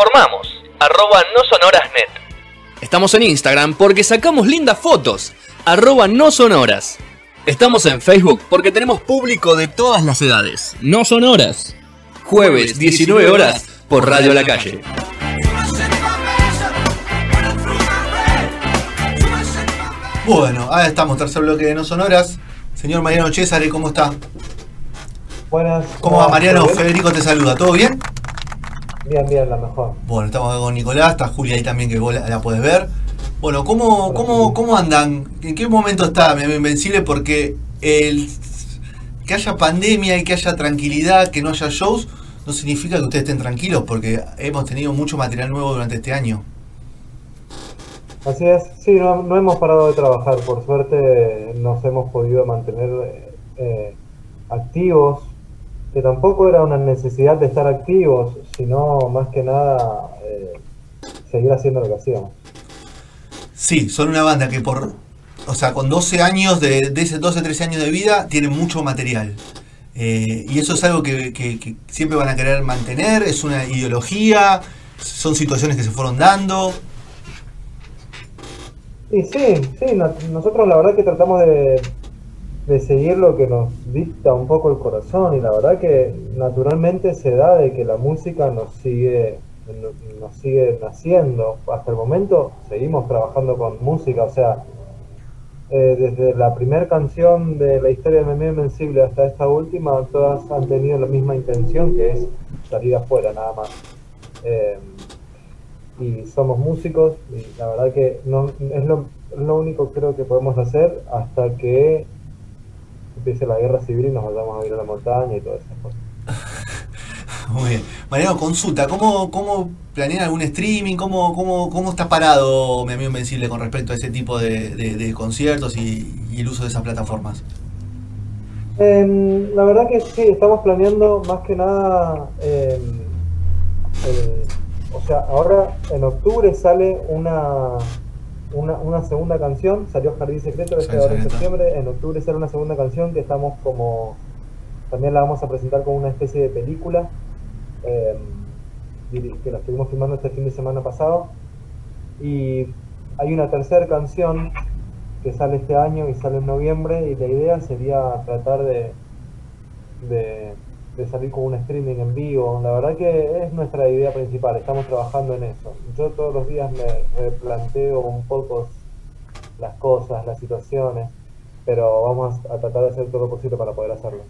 informamos. Arroba no sonorasnet. Estamos en Instagram porque sacamos lindas fotos. Arroba no sonoras. Estamos en Facebook porque tenemos público de todas las edades. No sonoras. Jueves, 19 horas, por Radio La Calle. Bueno, ahora estamos, tercer bloque de No Sonoras. Señor Mariano César, ¿cómo está? Buenas. ¿Cómo va Mariano? Federico te saluda, ¿todo bien? Bien, bien, la mejor. Bueno, estamos con Nicolás, está Julia ahí también que vos la, la puedes ver. Bueno, ¿cómo, cómo, ¿cómo andan? ¿En qué momento está Invencible? Porque el que haya pandemia y que haya tranquilidad, que no haya shows, no significa que ustedes estén tranquilos, porque hemos tenido mucho material nuevo durante este año. Así es, sí, no, no hemos parado de trabajar, por suerte nos hemos podido mantener eh, activos, que tampoco era una necesidad de estar activos, sino más que nada eh, seguir haciendo lo que hacíamos. Sí, son una banda que por, o sea, con 12 años, de, de ese 12, 13 años de vida, tienen mucho material. Eh, y eso es algo que, que- que siempre van a querer mantener, es una ideología, son situaciones que se fueron dando. Y sí, sí, no- nosotros la verdad que tratamos de, de seguir lo que nos dicta un poco el corazón y la verdad que naturalmente se da de que la música nos sigue no- nos sigue naciendo. Hasta el momento seguimos trabajando con música, o sea, eh, desde la primera canción de la historia de Memé Invencible hasta esta última, todas han tenido la misma intención que es salir afuera nada más. Eh, y somos músicos y la verdad que no es lo, lo único creo que podemos hacer hasta que empiece la guerra civil y nos vayamos a ir a la montaña y todas esas cosas. Muy bien. Mariano, consulta, ¿cómo, cómo planean algún streaming? ¿Cómo, cómo, cómo está parado mi amigo Invencible con respecto a ese tipo de, de- de conciertos y, y el uso de esas plataformas? Em, la verdad que sí, estamos planeando más que nada, em, el- o sea, ahora en octubre sale una, una, una segunda canción, salió Jardín Secreto este ahora en septiembre, en octubre sale una segunda canción que estamos como, también la vamos a presentar como una especie de película, diri- que la estuvimos filmando este fin de semana pasado, y hay una tercera canción que sale este año y sale en noviembre y la idea sería tratar de, de, de salir con un streaming en vivo. La verdad que es nuestra idea principal, estamos trabajando en eso. Yo todos los días me replanteo un poco las cosas, las situaciones, pero vamos a tratar de hacer todo lo posible para poder hacerlo.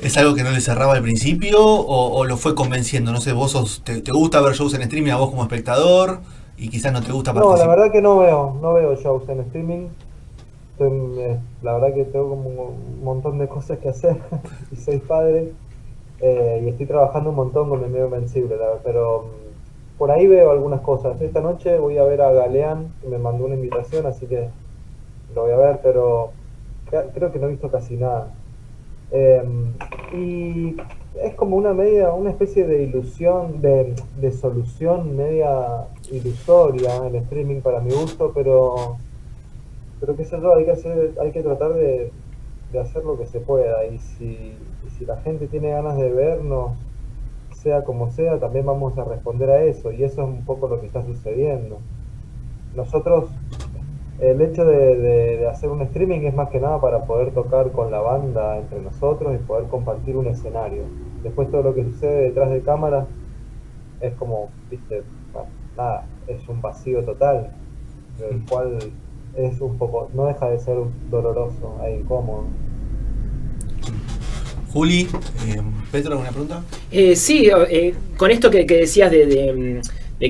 ¿Es algo que no le cerraba al principio o, o lo fue convenciendo? No sé, vos sos- te, te gusta ver shows en streaming a vos como espectador y quizás no te gusta No, la participar. verdad que no veo, no veo shows en streaming. Estoy, eh, la verdad que tengo como un montón de cosas que hacer y soy padre eh, y estoy trabajando un montón con mi medio invencible, pero mm, por ahí veo algunas cosas. Esta noche voy a ver a Galeán, que me mandó una invitación, así que lo voy a ver, pero cre- creo que no he visto casi nada. Eh, y es como una media, una especie de ilusión, de, solución media ilusoria el streaming para mi gusto, pero pero qué sé yo, hay que hacer, hay que tratar de, de hacer lo que se pueda y si, si la gente tiene ganas de vernos, sea como sea, también vamos a responder a eso y eso es un poco lo que está sucediendo. Nosotros, el hecho de, de- de hacer un streaming es más que nada para poder tocar con la banda entre nosotros y poder compartir un escenario. Después todo lo que sucede detrás de cámara es como, viste, bueno, nada, es un vacío total, el cual es un poco, no deja de ser doloroso e incómodo. Juli, eh, Petro, ¿alguna pregunta? Eh, sí, eh, con esto que, decías de,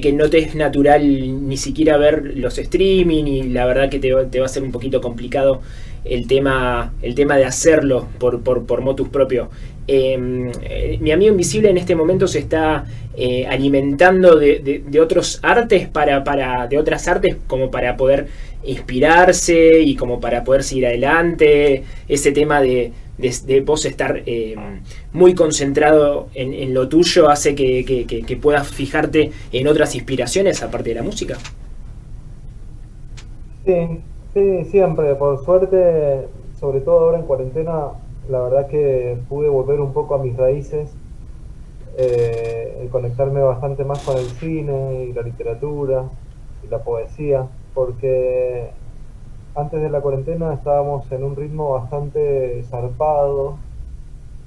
que no te es natural ni siquiera ver los streaming y la verdad que te, va- te va a ser un poquito complicado el tema, el tema de hacerlo por, por, por motus propio. Eh, eh, mi amigo invisible en este momento se está eh, alimentando de- de otros artes para, para de otras artes como para poder inspirarse y como para poder seguir adelante ese tema de, de, de vos estar eh, muy concentrado en, lo tuyo hace que, puedas fijarte en otras inspiraciones aparte de la música Sí, sí, siempre, por suerte, sobre todo ahora en cuarentena, la verdad que pude volver un poco a mis raíces. eh, conectarme bastante más con el cine y la literatura y la poesía, porque antes de la cuarentena estábamos en un ritmo bastante zarpado,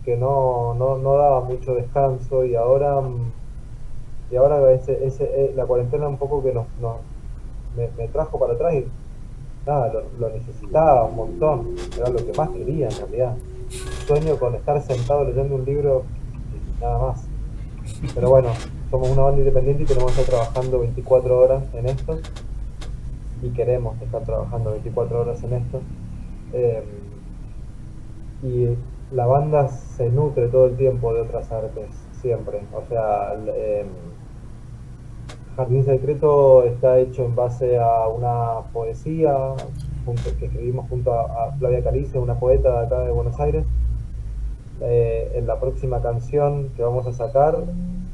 que no, no, no daba mucho descanso y ahora y ahora ese, ese, eh, la cuarentena un poco que nos, nos me, me trajo para atrás y nada, lo, lo necesitaba un montón, era lo que más quería en realidad. Sueño con estar sentado leyendo un libro y nada más. Pero bueno, somos una banda independiente y tenemos que estar trabajando 24 horas en esto. Y queremos estar trabajando 24 horas en esto. Eh, y la banda se nutre todo el tiempo de otras artes, siempre. O sea, eh, Jardín Secreto está hecho en base a una poesía que escribimos junto a, Flavia Calice, una poeta de acá de Buenos Aires. Eh, en la próxima canción que vamos a sacar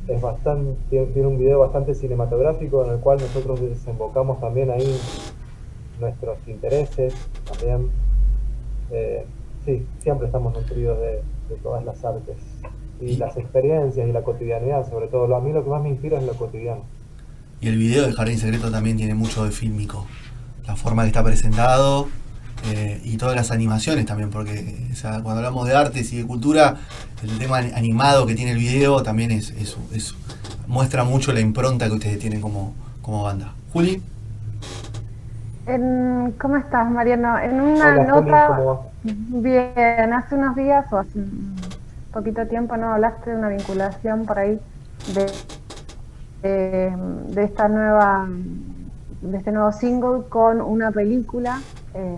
es bastante, tiene, un video bastante cinematográfico en el cual nosotros desembocamos también ahí nuestros intereses también. Eh, sí, siempre estamos nutridos de, de todas las artes y las experiencias y la cotidianidad, sobre todo. A mí lo que más me inspira es lo cotidiano. Y el video de Jardín Secreto también tiene mucho de fílmico. La forma que está presentado eh, y todas las animaciones también, porque o sea, cuando hablamos de artes y de cultura, el tema animado que tiene el video también es, es- es- muestra mucho la impronta que ustedes tienen como, como banda. Juli, En- ¿Cómo estás, Mariano? En una Hola, nota, bien, hace unos días o hace un poquito tiempo, ¿no? Hablaste de una vinculación por ahí de, de, de esta nueva, de este nuevo single con una película, eh,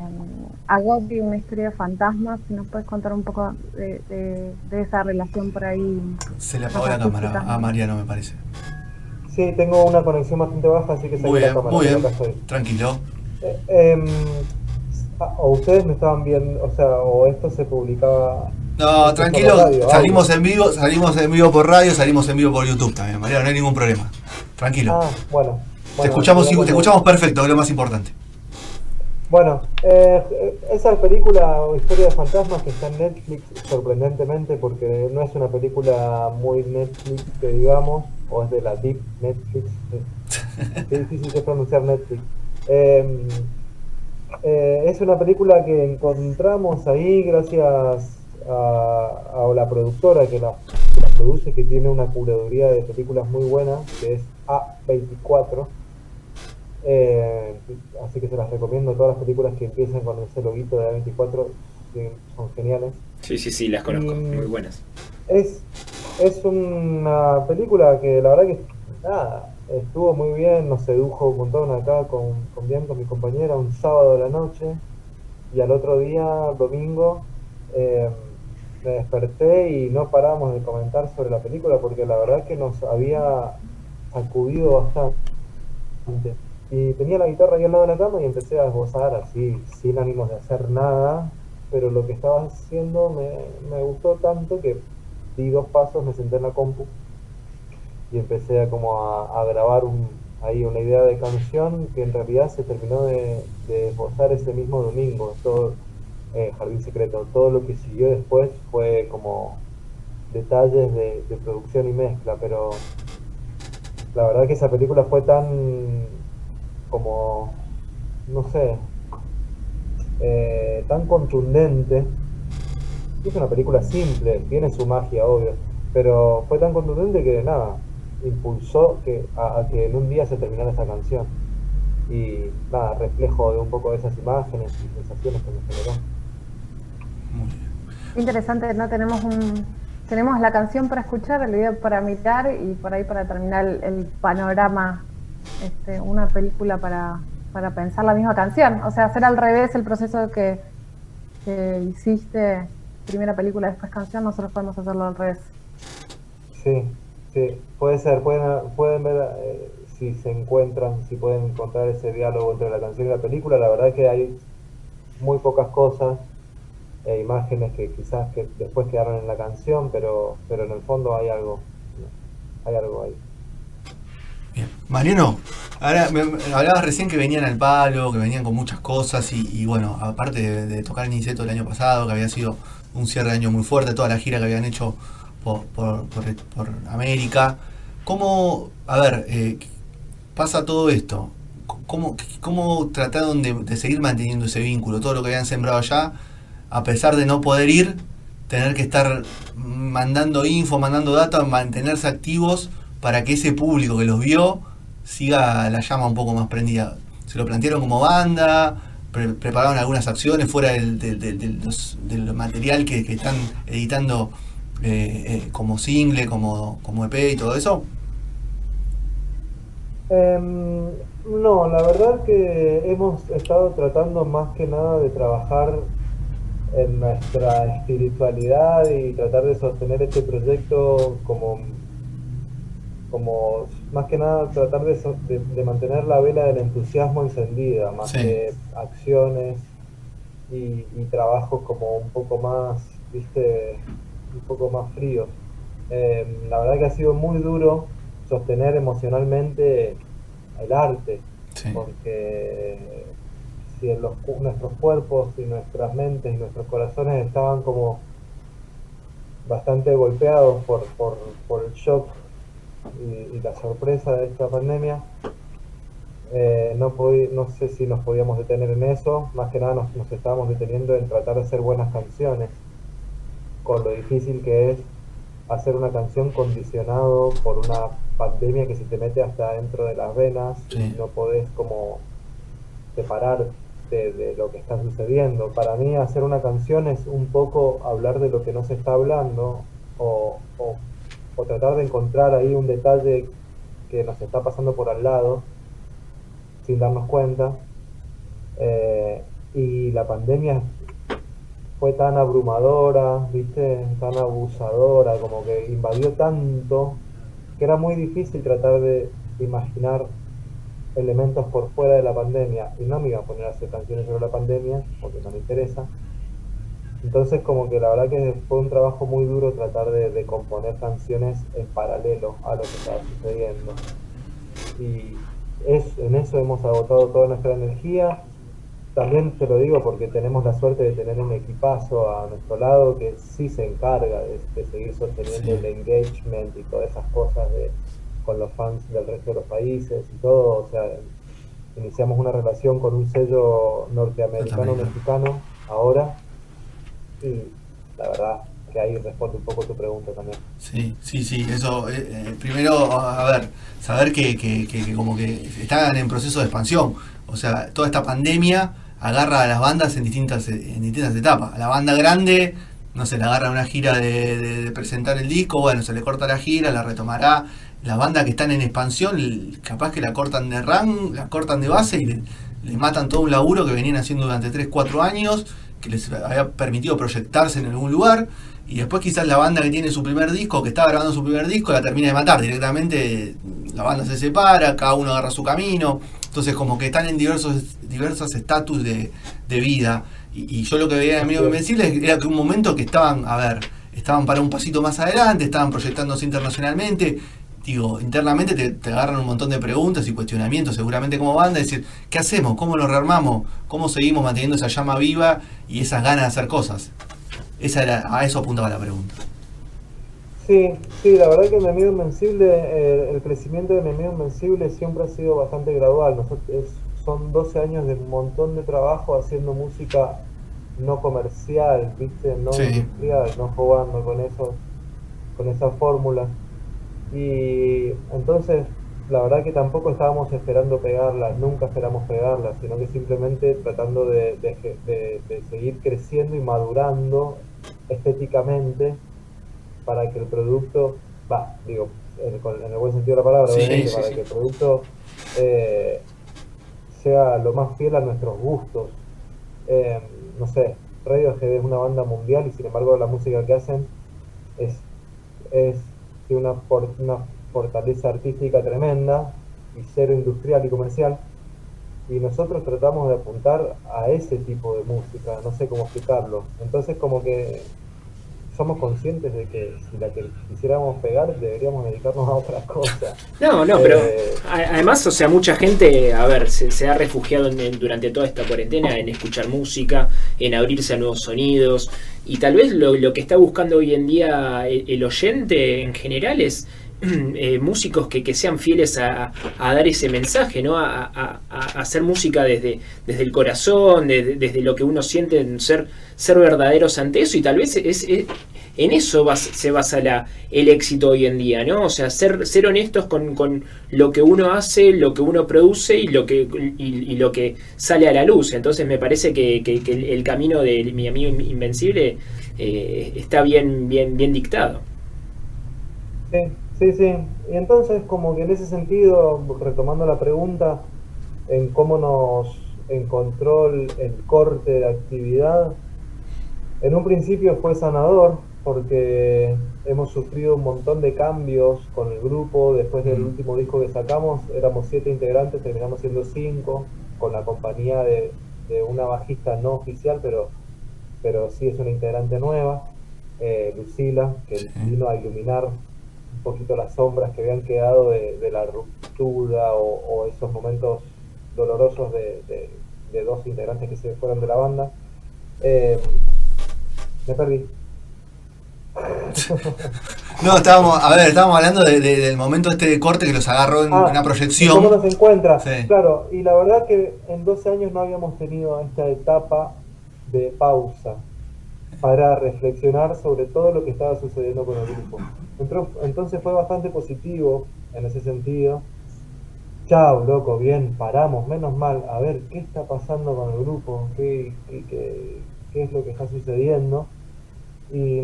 Agobi, una historia de fantasmas. Si nos puedes contar un poco de, de- de esa relación por ahí. se le apagó la cámara a Mariano, me parece. Sí, tengo una conexión bastante baja, así que Muy la cámara. muy bien. Tranquilo. Eh, em, o ustedes me estaban viendo, o sea, o esto se publicaba. No, tranquilo, radio, salimos en vivo, salimos en vivo por radio, salimos en vivo por YouTube también, Mariano, no hay ningún problema. Tranquilo. Ah, bueno. te escuchamos, te escuchamos perfecto, que es lo más importante. Bueno, eh, esa película o historia de fantasmas que está en Netflix, sorprendentemente, porque no es una película muy Netflix, que digamos, o es de la Deep Netflix. Qué difícil es pronunciar Netflix. Eh, eh, es una película que encontramos ahí gracias a, a la productora que la, que la produce, que tiene una curaduría de películas muy buena, que es A24. Eh, así que se las recomiendo. Todas las películas que empiezan con ese loguito de A24 que son geniales. Sí, sí, sí, las conozco, muy buenas. Es, es una película que la verdad que nada, estuvo muy bien, nos sedujo un montón acá con, con Bianca, mi compañera, un sábado de la noche y al otro día, domingo, eh, me desperté y no paramos de comentar sobre la película porque la verdad que nos había sacudido bastante. Y tenía la guitarra ahí al lado de la cama y empecé a esbozar así, sin ánimos de hacer nada, pero lo que estaba haciendo me, me gustó tanto que di dos pasos, me senté en la compu y empecé a como a, grabar un, ahí una idea de canción que en realidad se terminó de, de esbozar ese mismo domingo, todo eh, Jardín Secreto. Todo lo que siguió después fue como detalles de, de producción y mezcla, pero la verdad que esa película fue tan como, no sé, eh, tan contundente. Es una película simple, tiene su magia, obvio, pero fue tan contundente que nada, impulsó que, a, que en un día se terminara esa canción. Y nada, reflejo de un poco de esas imágenes y sensaciones que me generó. Interesante, no tenemos un tenemos la canción para escuchar, el video para mirar y por ahí para terminar el panorama, este, una película para, para pensar la misma canción. O sea, hacer al revés el proceso que, que hiciste, primera película, después canción, nosotros podemos hacerlo al revés. Sí, sí, puede ser, pueden, pueden ver eh, si se encuentran, si pueden encontrar ese diálogo entre la canción y la película. La verdad que hay muy pocas cosas e imágenes que quizás que después quedaron en la canción, pero, pero en el fondo hay algo, hay algo ahí. Bien. Mariano, ahora me, hablabas recién que venían al palo, que venían con muchas cosas y, bueno, aparte de, tocar el Niceto el año pasado, que había sido un cierre de año muy fuerte, toda la gira que habían hecho por, por, por- América. ¿Cómo, a ver, eh, pasa todo esto? ¿Cómo, cómo trataron de, de seguir manteniendo ese vínculo? Todo lo que habían sembrado allá, a pesar de no poder ir, tener que estar mandando info, mandando data, mantenerse activos para que ese público que los vio siga la llama un poco más prendida. Se lo plantearon como banda, pre- prepararon algunas acciones fuera del, del- material que, que están editando eh, eh, como single, como, como EP y todo eso. Em, no, la verdad que hemos estado tratando más que nada de trabajar en nuestra espiritualidad y tratar de sostener este proyecto como, como más que nada tratar de, de- de mantener la vela del entusiasmo encendida, más Sí. que acciones y, y trabajos como un poco más, viste, un poco más fríos. Em, la verdad que ha sido muy duro sostener emocionalmente el arte, Sí. porque si en los, nuestros cuerpos y nuestras mentes y nuestros corazones estaban como bastante golpeados por, por, por el shock y, y la sorpresa de esta pandemia, eh, no, no sé si nos podíamos detener en eso, más que nada nos, nos estábamos deteniendo en tratar de hacer buenas canciones, con lo difícil que es hacer una canción condicionado por una pandemia que se te mete hasta dentro de las venas Sí. y no podés como separarte de lo que está sucediendo. Para mí hacer una canción es un poco hablar de lo que no se está hablando o, o- o tratar de encontrar ahí un detalle que nos está pasando por al lado sin darnos cuenta. Eh, y la pandemia fue tan abrumadora, viste, tan abusadora, como que invadió tanto, que era muy difícil tratar de imaginar elementos por fuera de la pandemia. Y no me iba a poner a hacer canciones sobre la pandemia, porque no me interesa. Entonces como que la verdad que fue un trabajo muy duro tratar de, de componer canciones en paralelo a lo que estaba sucediendo. Y es, en eso hemos agotado toda nuestra energía. También te lo digo porque tenemos la suerte de tener un equipazo a nuestro lado que sí se encarga de, de seguir sosteniendo Sí. el engagement y todas esas cosas de, con los fans del resto de los países y todo. O sea, iniciamos una relación con un sello norteamericano Norteamericano. mexicano ahora y la verdad que ahí responde un poco tu pregunta también. Sí, sí, sí, eso, eh, eh, primero, a ver, saber que, que, que- como que están en proceso de expansión, o sea, toda esta pandemia agarra a las bandas en distintas, en distintas etapas, la banda grande, no sé, la agarra una gira de, presentar el disco, bueno, se le corta la gira, la retomará, las bandas que están en expansión, capaz que la cortan de rang, la cortan de base y le, le matan todo un laburo que venían haciendo durante 3, 4 años, que les había permitido proyectarse en algún lugar, y después quizás la banda que tiene su primer disco, que está grabando su primer disco, la termina de matar directamente, la banda se separa, cada uno agarra su camino, entonces como que están en diversos diversos estatus de, de vida. Y, yo lo que veía en Amigo Invencible era que un momento que estaban, a ver, estaban para un pasito más adelante, estaban proyectándose internacionalmente, digo, internamente te, te agarran un montón de preguntas y cuestionamientos seguramente como banda, decir, ¿qué hacemos? ¿Cómo lo rearmamos? ¿Cómo seguimos manteniendo esa llama viva y esas ganas de hacer cosas? Esa era, a eso apuntaba la pregunta. Sí, sí, la verdad que Enemigo Invencible, eh, el crecimiento de Enemigo Invencible siempre ha sido bastante gradual. Nosotros, es- son 12 años de un montón de trabajo haciendo música no comercial, ¿viste? No Sí. industrial, no jugando con eso, con esa fórmula. Y entonces, la verdad que tampoco estábamos esperando pegarla, nunca esperamos pegarla, sino que simplemente tratando de, de- de- de seguir creciendo y madurando estéticamente para que el producto, va, digo, en, el buen sentido de la palabra, Sí, obviamente, sí, para sí. que el producto eh, sea lo más fiel a nuestros gustos. Eh, no sé, Radiohead es una banda mundial y sin embargo la música que hacen es, es una, for- una fortaleza artística tremenda y cero industrial y comercial. Y nosotros tratamos de apuntar a ese tipo de música, no sé cómo explicarlo. Entonces como que somos conscientes de que si la que quisiéramos pegar deberíamos dedicarnos a otra cosa. No, no, pero Eh, además, o sea, mucha gente, a ver, se, se ha refugiado en- en- durante toda esta cuarentena en escuchar música, en abrirse a nuevos sonidos. Y tal vez lo, que está buscando hoy en día el oyente en general es eh, músicos que, que, sean fieles a, a, dar ese mensaje, ¿no? A, a, hacer música desde, desde el corazón, desde, lo que uno siente, en ser, ser verdaderos ante eso, y tal vez es, es en eso se basa la, el éxito hoy en día, ¿no? O sea, ser, ser honestos con, con lo que uno hace, lo que uno produce y lo que, y, y lo que sale a la luz. Entonces me parece que, que, el, camino de mi amigo Invencible eh, está bien, bien, bien dictado. Sí. Sí, sí. Y entonces, como que en ese sentido, retomando la pregunta, en cómo nos encontró el, corte de actividad, en un principio fue sanador, porque hemos sufrido un montón de cambios con el grupo. Después del último disco que sacamos, éramos siete integrantes, terminamos siendo cinco, con la compañía de, de una bajista no oficial, pero, pero sí es una integrante nueva, eh, Lucila, que sí. vino a iluminar poquito las sombras que habían quedado de, de la ruptura o, o, esos momentos dolorosos de, de, de, dos integrantes que se fueron de la banda. Eh, me perdí. No, estábamos, a ver, estábamos hablando de, de, del momento este de corte que los agarró en ah, una proyección. ¿Cómo nos encuentra? Sí. Claro, y la verdad que en 12 años no habíamos tenido esta etapa de pausa para reflexionar sobre todo lo que estaba sucediendo con el grupo. Entonces fue bastante positivo en ese sentido. Chao, loco, bien, paramos, menos mal, a ver qué está pasando con el grupo, qué, qué, qué, qué es lo que está sucediendo. Y,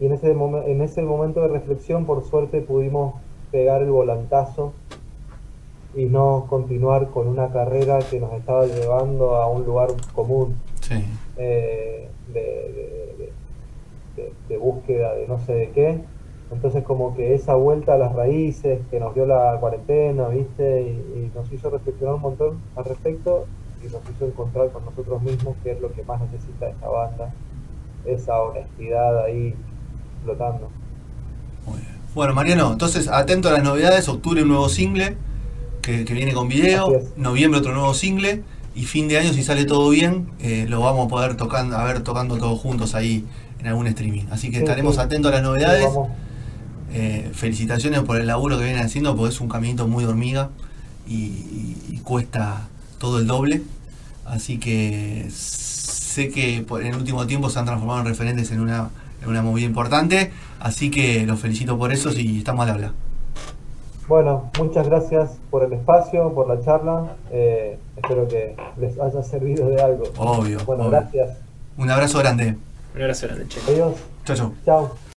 y en, ese en ese momento de reflexión, por suerte, pudimos pegar el volantazo y no continuar con una carrera que nos estaba llevando a un lugar común. Sí. Eh, de, de, de, de, búsqueda de no sé de qué. Entonces como que esa vuelta a las raíces que nos dio la cuarentena, ¿viste? Y, y, nos hizo reflexionar un montón al respecto y nos hizo encontrar con nosotros mismos qué es lo que más necesita esta banda, esa honestidad ahí flotando. Muy bien. Bueno, Mariano, entonces atento a las novedades, octubre un nuevo single que, que viene con video, noviembre otro nuevo single y fin de año, si sale todo bien, eh, lo vamos a poder tocando, a ver tocando todos juntos ahí en algún streaming. Así que estaremos sí. atentos a las novedades. Eh, felicitaciones por el laburo que vienen haciendo, porque es un caminito muy hormiga y, y, y, cuesta todo el doble. Así que sé que en el último tiempo se han transformado en referentes en una, en una movida importante. Así que los felicito por eso y estamos al habla. Bueno, muchas gracias por el espacio, por la charla. Eh, espero que les haya servido de algo. Obvio. Bueno, obvio. gracias. Un abrazo grande. Un abrazo grande, che. Adiós. Chao, chao. Chao.